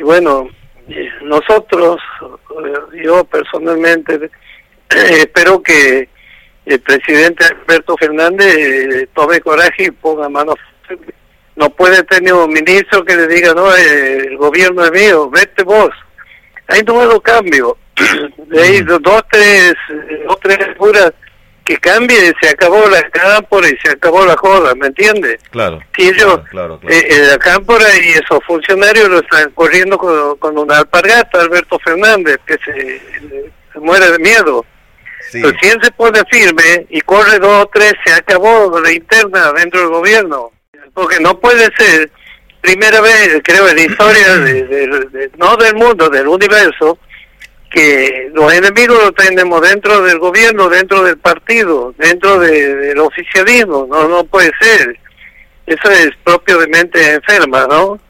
y bueno, nosotros, eh, yo personalmente, espero que el presidente Alberto Fernández eh, tome coraje y ponga manos. No puede tener un ministro que le diga, no, eh, el gobierno es mío, vete vos. Hay nuevo cambio. De ahí dos, tres, dos, tres puras que cambie, se acabó la cámpora y se acabó la joda, ¿me entiendes? Claro. Si ellos, eh, la cámpora y esos funcionarios lo están corriendo con, una alpargata, Alberto Fernández, que se, muere de miedo. Sí. Pero si él se pone firme y corre dos o tres, se acabó la interna dentro del gobierno. Porque no puede ser, primera vez, creo, en la historia, de, no del mundo, del universo, que los enemigos los tenemos dentro del gobierno, dentro del partido, dentro del oficialismo, no no puede ser. Eso es propio de mente enferma, ¿no?